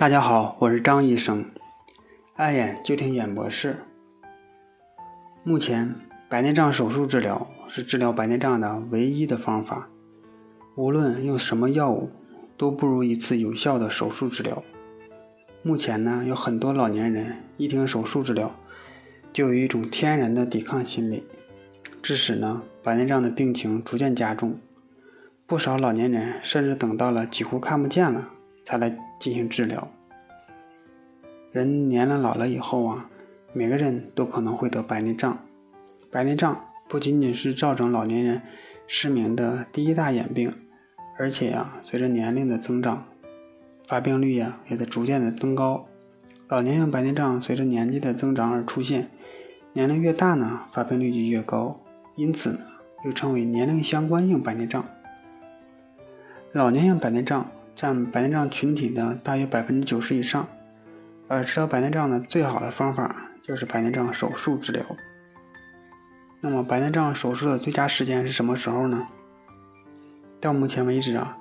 大家好，我是张医生，爱眼就听眼博士。目前，白内障手术治疗是治疗白内障的唯一的方法，无论用什么药物，都不如一次有效的手术治疗。目前呢，有很多老年人一听手术治疗，就有一种天然的抵抗心理，致使呢白内障的病情逐渐加重。不少老年人甚至等到了几乎看不见了。才来进行治疗。人年龄老了以后啊，每个人都可能会得白内障。白内障不仅仅是造成老年人失明的第一大眼病，而且呀，随着年龄的增长，发病率呀也在逐渐的增高。老年性白内障随着年纪的增长而出现，年龄越大呢，发病率就越高，因此呢，又称为年龄相关性白内障。老年性白内障。占白内障群体的大约百分之九十以上，而治疗白内障的最好的方法就是白内障手术治疗。那么，白内障手术的最佳时间是什么时候呢？到目前为止啊，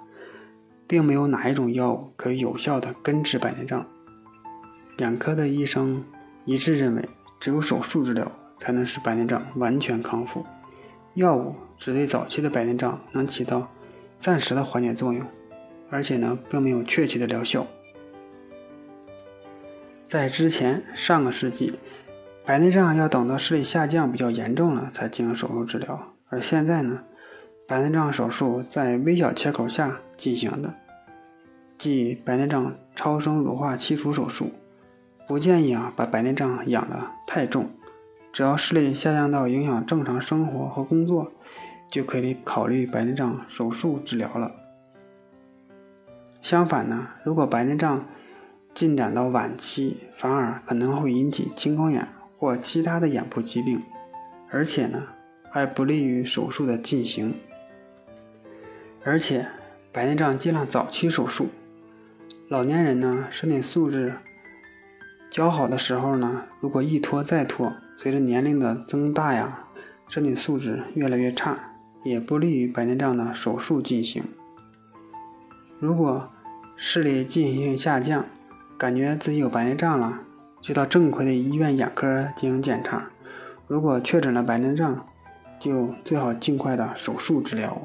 并没有哪一种药物可以有效的根治白内障。眼科的医生一致认为，只有手术治疗才能使白内障完全康复，药物只对早期的白内障能起到暂时的缓解作用。而且呢，并没有确切的疗效。在之前上个世纪，白内障要等到视力下降比较严重了才进行手术治疗，而现在呢，白内障手术在微小切口下进行的，即白内障超声乳化切除手术。不建议啊把白内障养得太重，只要视力下降到影响正常生活和工作，就可以考虑白内障手术治疗了。相反呢，如果白内障进展到晚期，反而可能会引起青光眼或其他的眼部疾病，而且呢，还不利于手术的进行。而且，白内障尽量早期手术。老年人呢，身体素质较好的时候呢，如果一拖再拖，随着年龄的增大呀，身体素质越来越差，也不利于白内障的手术进行。如果视力进行下降，感觉自己有白内障了，就到正规的医院眼科进行检查。如果确诊了白内障，就最好尽快的手术治疗。